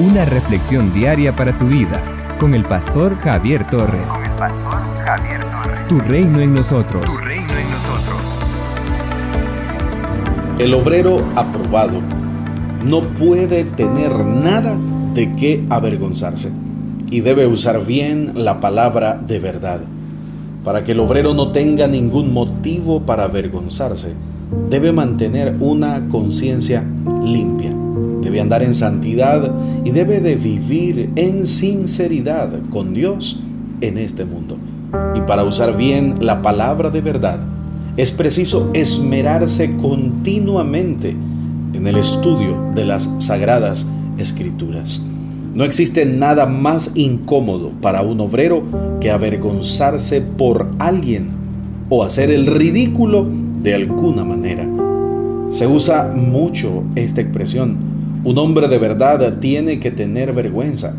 Una reflexión diaria para tu vida con el pastor Javier Torres. Con el pastor Javier Torres. Tu reino en nosotros. Tu reino en nosotros. El obrero aprobado no puede tener nada de qué avergonzarse y debe usar bien la palabra de verdad. Para que el obrero no tenga ningún motivo para avergonzarse, debe mantener una conciencia limpia, debe andar en santidad y debe de vivir en sinceridad con Dios en este mundo. Y para usar bien la palabra de verdad, es preciso esmerarse continuamente en el estudio de las sagradas escrituras. No existe nada más incómodo para un obrero que avergonzarse por alguien o hacer el ridículo de alguna manera. Se usa mucho esta expresión. Un hombre de verdad tiene que tener vergüenza.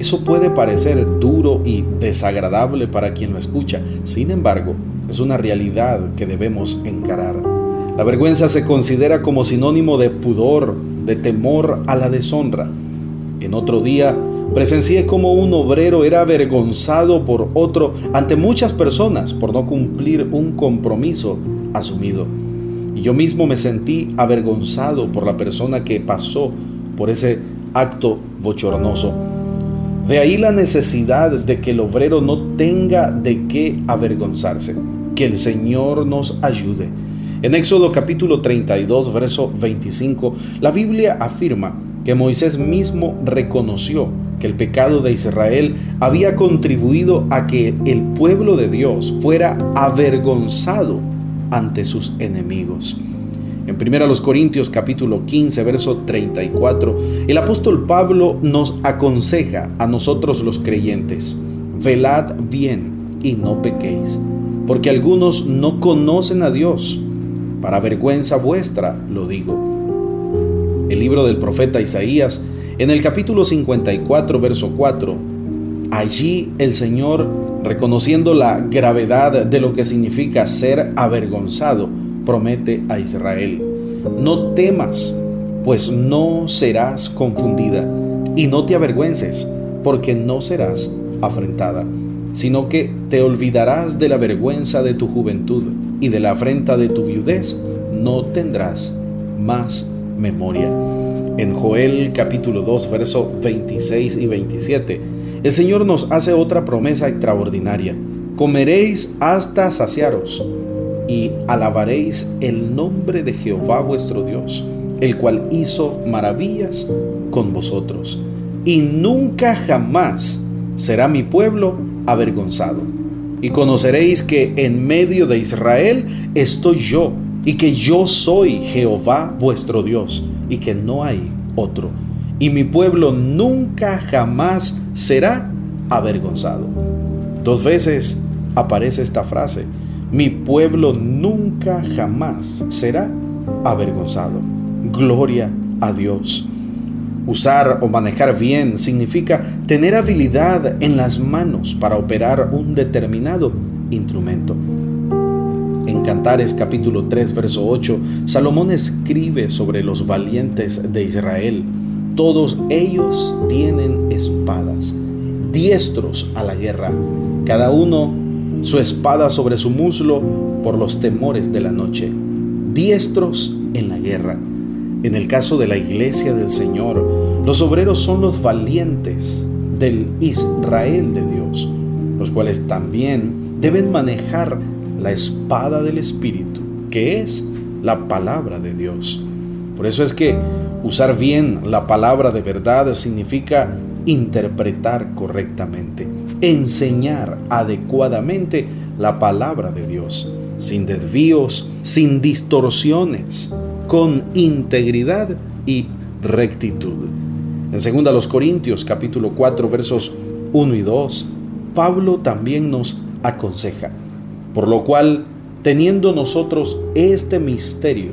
Eso puede parecer duro y desagradable para quien lo escucha. Sin embargo, es una realidad que debemos encarar. La vergüenza se considera como sinónimo de pudor, de temor a la deshonra. En otro día, presencié como un obrero era avergonzado por otro ante muchas personas por no cumplir un compromiso asumido. Y yo mismo me sentí avergonzado por la persona que pasó por ese acto bochornoso. De ahí la necesidad de que el obrero no tenga de qué avergonzarse. Que el Señor nos ayude. En Éxodo capítulo 32, verso 25, la Biblia afirma que Moisés mismo reconoció que el pecado de Israel había contribuido a que el pueblo de Dios fuera avergonzado ante sus enemigos. En 1 Corintios capítulo 15, verso 34, el apóstol Pablo nos aconseja a nosotros los creyentes, velad bien y no pequéis, porque algunos no conocen a Dios. Para vergüenza vuestra lo digo el libro del profeta Isaías, en el capítulo 54, verso 4. Allí el Señor, reconociendo la gravedad de lo que significa ser avergonzado, promete a Israel, no temas, pues no serás confundida, y no te avergüences, porque no serás afrentada, sino que te olvidarás de la vergüenza de tu juventud, y de la afrenta de tu viudez no tendrás más memoria. En Joel capítulo 2, verso 26 y 27, el Señor nos hace otra promesa extraordinaria. Comeréis hasta saciaros y alabaréis el nombre de Jehová vuestro Dios, el cual hizo maravillas con vosotros. Y nunca jamás será mi pueblo avergonzado. Y conoceréis que en medio de Israel estoy yo y que yo soy Jehová vuestro Dios y que no hay otro. Y mi pueblo nunca jamás será avergonzado. Dos veces aparece esta frase. Mi pueblo nunca jamás será avergonzado. Gloria a Dios. Usar o manejar bien significa tener habilidad en las manos para operar un determinado instrumento. En Cantares capítulo 3, verso 8, Salomón escribe sobre los valientes de Israel. Todos ellos tienen espadas, diestros a la guerra, cada uno su espada sobre su muslo por los temores de la noche, diestros en la guerra. En el caso de la iglesia del Señor, los obreros son los valientes del Israel de Dios, los cuales también deben manejar la espada del Espíritu, que es la palabra de Dios. Por eso es que usar bien la palabra de verdad significa interpretar correctamente, enseñar adecuadamente la palabra de Dios, sin desvíos, sin distorsiones, con integridad y rectitud. En 2 Corintios capítulo 4 versos 1 y 2, Pablo también nos aconseja por lo cual, teniendo nosotros este misterio,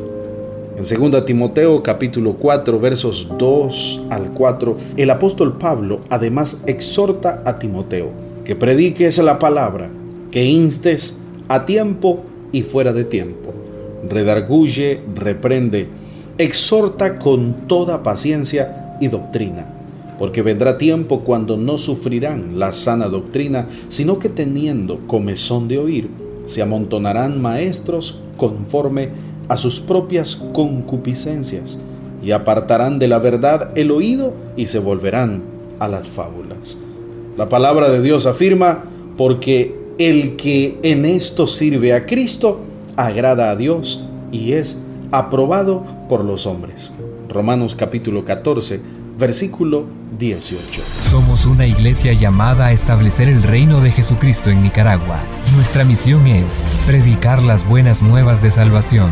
En 2 Timoteo capítulo 4 versos 2 al 4, el apóstol Pablo además exhorta a Timoteo que prediques la palabra, que instes a tiempo y fuera de tiempo. Redarguye, reprende, exhorta con toda paciencia y doctrina, porque vendrá tiempo cuando no sufrirán la sana doctrina, sino que teniendo comezón de oír, se amontonarán maestros conforme a sus propias concupiscencias, y apartarán de la verdad el oído y se volverán a las fábulas. La palabra de Dios afirma, porque el que en esto sirve a Cristo, agrada a Dios y es aprobado por los hombres. Romanos capítulo 14, versículo 18. Somos una iglesia llamada a establecer el reino de Jesucristo en Nicaragua. Nuestra misión es predicar las buenas nuevas de salvación